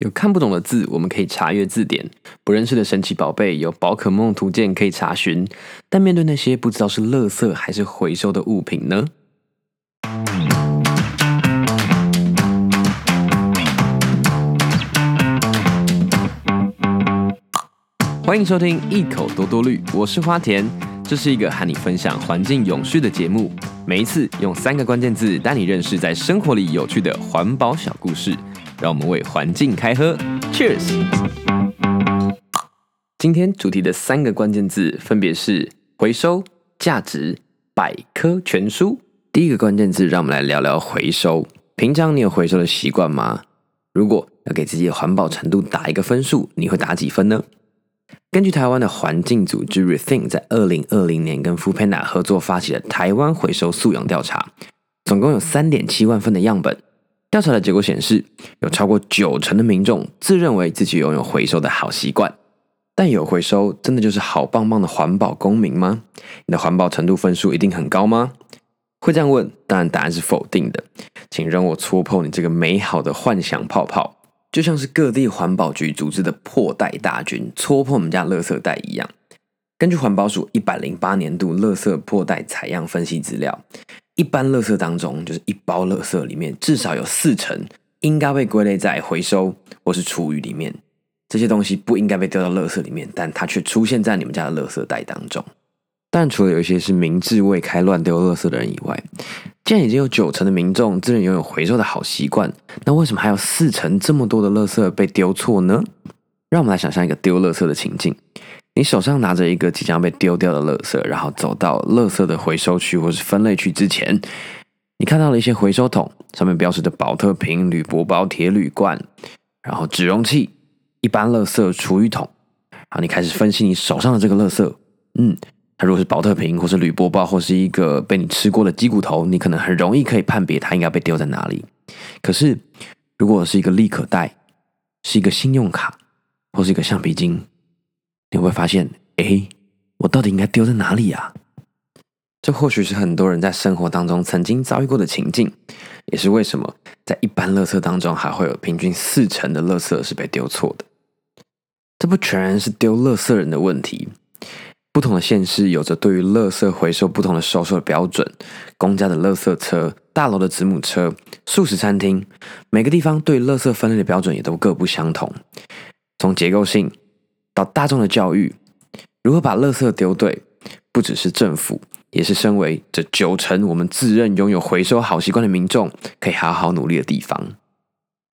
有看不懂的字，我们可以查阅字典；不认识的神奇宝贝，有宝可梦图鉴可以查询。但面对那些不知道是垃圾还是回收的物品呢？欢迎收听一口多多绿，我是花田，这是一个和你分享环境永续的节目。每一次用三个关键字带你认识在生活里有趣的环保小故事。让我们为环境开喝，Cheers！今天主题的三个关键字分别是回收、价值、百科全书。第一个关键字，让我们来聊聊回收。平常你有回收的习惯吗？如果要给自己的环保程度打一个分数，你会打几分呢？根据台湾的环境组织 Rethink 在二零二零年跟 Foodpanda 合作发起的台湾回收素养调查，总共有三点七万份的样本。调查的结果显示，有超过九成的民众自认为自己拥有回收的好习惯。但有回收真的就是好棒棒的环保公民吗？你的环保程度分数一定很高吗？会这样问，当然答案是否定的。请让我戳破你这个美好的幻想泡泡，就像是各地环保局组织的破袋大军戳破我们家垃圾袋一样。根据环保署一百零八年度垃圾破袋采样分析资料。一般垃圾当中，就是一包垃圾里面至少有四成应该被归类在回收或是厨余里面。这些东西不应该被丢到垃圾里面，但它却出现在你们家的垃圾袋当中。但除了有一些是明智未开乱丢垃圾的人以外，既然已经有九成的民众自认拥有回收的好习惯，那为什么还有四成这么多的垃圾被丢错呢？让我们来想象一个丢垃圾的情境。你手上拿着一个即将被丢掉的垃圾，然后走到垃圾的回收区或是分类区之前，你看到了一些回收桶，上面标示着宝特瓶、铝箔包、铁铝罐，然后纸容器、一般垃圾、厨余桶。然后你开始分析你手上的这个垃圾，嗯，它如果是宝特瓶或是铝箔包，或是一个被你吃过的鸡骨头，你可能很容易可以判别它应该被丢在哪里。可是，如果是一个立可带，是一个信用卡，或是一个橡皮筋。你会发现，哎，我到底应该丢在哪里呀？这或许是很多人在生活当中曾经遭遇过的情境，也是为什么在一般垃圾当中还会有平均四成的垃圾是被丢错的。这不全然是丢垃圾人的问题，不同的县市有着对于垃圾回收不同的收收的标准，公家的垃圾车、大楼的子母车、素食餐厅，每个地方对垃圾分类的标准也都各不相同，从结构性。到大众的教育，如何把垃圾丢对，不只是政府，也是身为这九成我们自认拥有回收好习惯的民众可以好好努力的地方。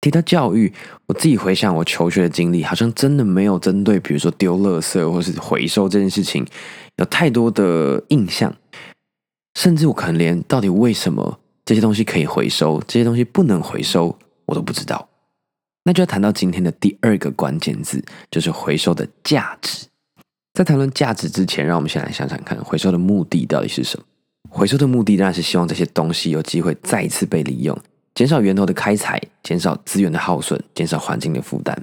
提到教育，我自己回想我求学的经历，好像真的没有针对，比如说丢垃圾或是回收这件事情，有太多的印象，甚至我可能连到底为什么这些东西可以回收，这些东西不能回收，我都不知道。那就要谈到今天的第二个关键字，就是回收的价值。在谈论价值之前，让我们先来想想看，回收的目的到底是什么？回收的目的当然是希望这些东西有机会再次被利用，减少源头的开采，减少资源的耗损，减少环境的负担。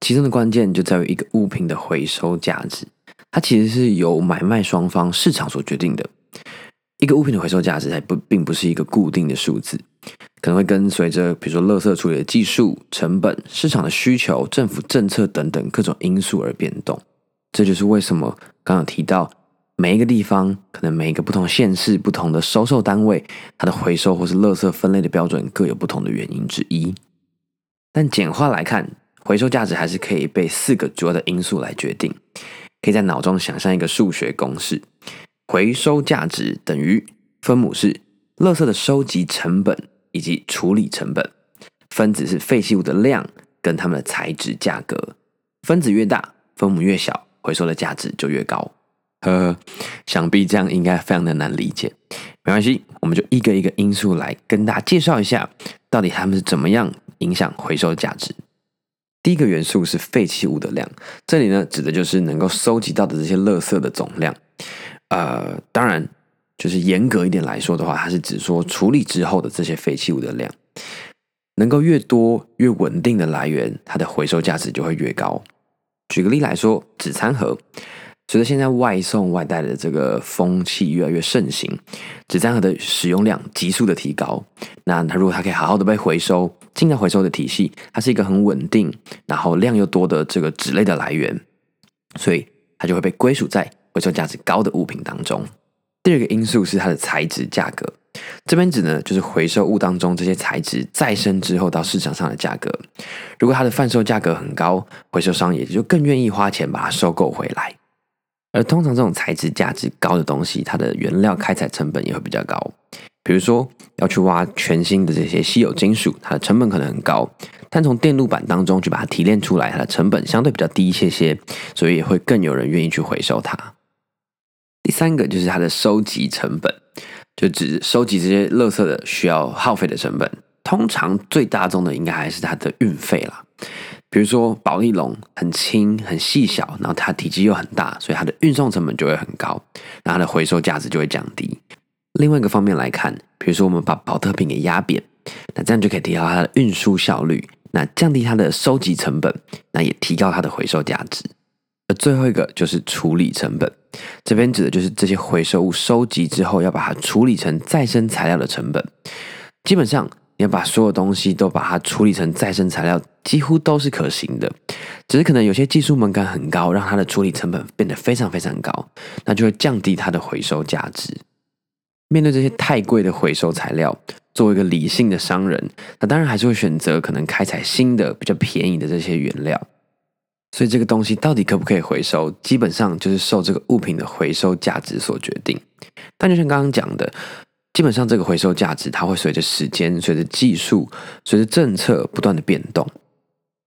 其中的关键就在于一个物品的回收价值，它其实是由买卖双方市场所决定的。一个物品的回收价值，还不并不是一个固定的数字。可能会跟随着，比如说，垃圾处理的技术、成本、市场的需求、政府政策等等各种因素而变动。这就是为什么刚刚提到，每一个地方，可能每一个不同县市、不同的收受单位，它的回收或是垃圾分类的标准各有不同的原因之一。但简化来看，回收价值还是可以被四个主要的因素来决定。可以在脑中想象一个数学公式：回收价值等于分母是垃圾的收集成本。以及处理成本，分子是废弃物的量跟它们的材质价格，分子越大，分母越小，回收的价值就越高。呵呵，想必这样应该非常的难理解，没关系，我们就一个一个因素来跟大家介绍一下，到底它们是怎么样影响回收的价值。第一个元素是废弃物的量，这里呢指的就是能够收集到的这些垃圾的总量。呃，当然。就是严格一点来说的话，它是指说处理之后的这些废弃物的量，能够越多越稳定的来源，它的回收价值就会越高。举个例来说，纸餐盒，随着现在外送外带的这个风气越来越盛行，纸餐盒的使用量急速的提高。那它如果它可以好好的被回收，进到回收的体系，它是一个很稳定，然后量又多的这个纸类的来源，所以它就会被归属在回收价值高的物品当中。第二个因素是它的材质价格，这边指呢就是回收物当中这些材质再生之后到市场上的价格。如果它的贩售价格很高，回收商也就更愿意花钱把它收购回来。而通常这种材质价值高的东西，它的原料开采成本也会比较高。比如说要去挖全新的这些稀有金属，它的成本可能很高，但从电路板当中去把它提炼出来，它的成本相对比较低一些些，所以也会更有人愿意去回收它。第三个就是它的收集成本，就指收集这些垃圾的需要耗费的成本，通常最大宗的应该还是它的运费啦。比如说，保丽龙很轻、很细小，然后它体积又很大，所以它的运送成本就会很高，然后它的回收价值就会降低。另外一个方面来看，比如说我们把宝特瓶给压扁，那这样就可以提高它的运输效率，那降低它的收集成本，那也提高它的回收价值。而最后一个就是处理成本，这边指的就是这些回收物收集之后要把它处理成再生材料的成本，基本上。你要把所有东西都把它处理成再生材料，几乎都是可行的，只是可能有些技术门槛很高，让它的处理成本变得非常非常高，那就会降低它的回收价值。面对这些太贵的回收材料，作为一个理性的商人，那当然还是会选择可能开采新的、比较便宜的这些原料。所以这个东西到底可不可以回收，基本上就是受这个物品的回收价值所决定。但就像刚刚讲的。基本上，这个回收价值它会随着时间、随着技术、随着政策不断的变动。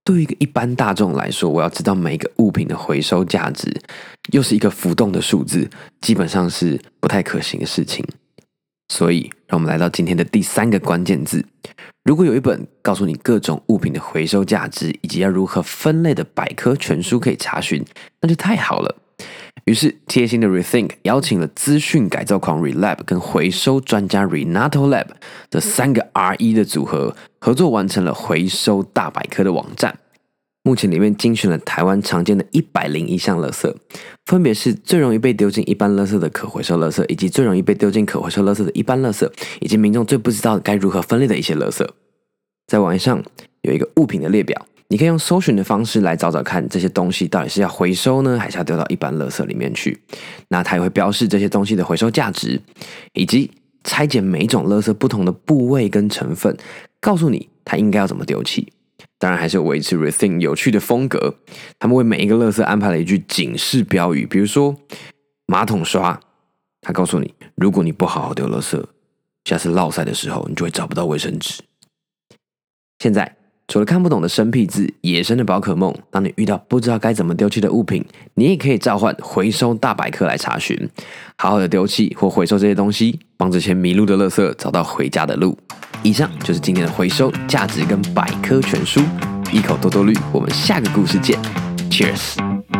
对于一个一般大众来说，我要知道每一个物品的回收价值又是一个浮动的数字，基本上是不太可行的事情。所以，让我们来到今天的第三个关键字：如果有一本告诉你各种物品的回收价值以及要如何分类的百科全书可以查询，那就太好了。于是，贴心的 Rethink 邀请了资讯改造狂 Relab 跟回收专家 Renato Lab 这三个 R 一的组合，合作完成了回收大百科的网站。目前里面精选了台湾常见的一百零一项垃圾，分别是最容易被丢进一般垃圾的可回收垃圾，以及最容易被丢进可回收垃圾的一般垃圾，以及民众最不知道该如何分类的一些垃圾。在网页上有一个物品的列表。你可以用搜寻的方式来找找看，这些东西到底是要回收呢，还是要丢到一般垃圾里面去？那它也会标示这些东西的回收价值，以及拆解每种垃圾不同的部位跟成分，告诉你它应该要怎么丢弃。当然，还是维持 Rethink 有趣的风格。他们为每一个乐色安排了一句警示标语，比如说马桶刷，他告诉你，如果你不好好丢乐色，下次落赛的时候，你就会找不到卫生纸。现在。除了看不懂的生僻字、野生的宝可梦，当你遇到不知道该怎么丢弃的物品，你也可以召唤回收大百科来查询，好好的丢弃或回收这些东西，帮这些迷路的垃圾找到回家的路。以上就是今天的回收价值跟百科全书，一口多多绿，我们下个故事见，Cheers。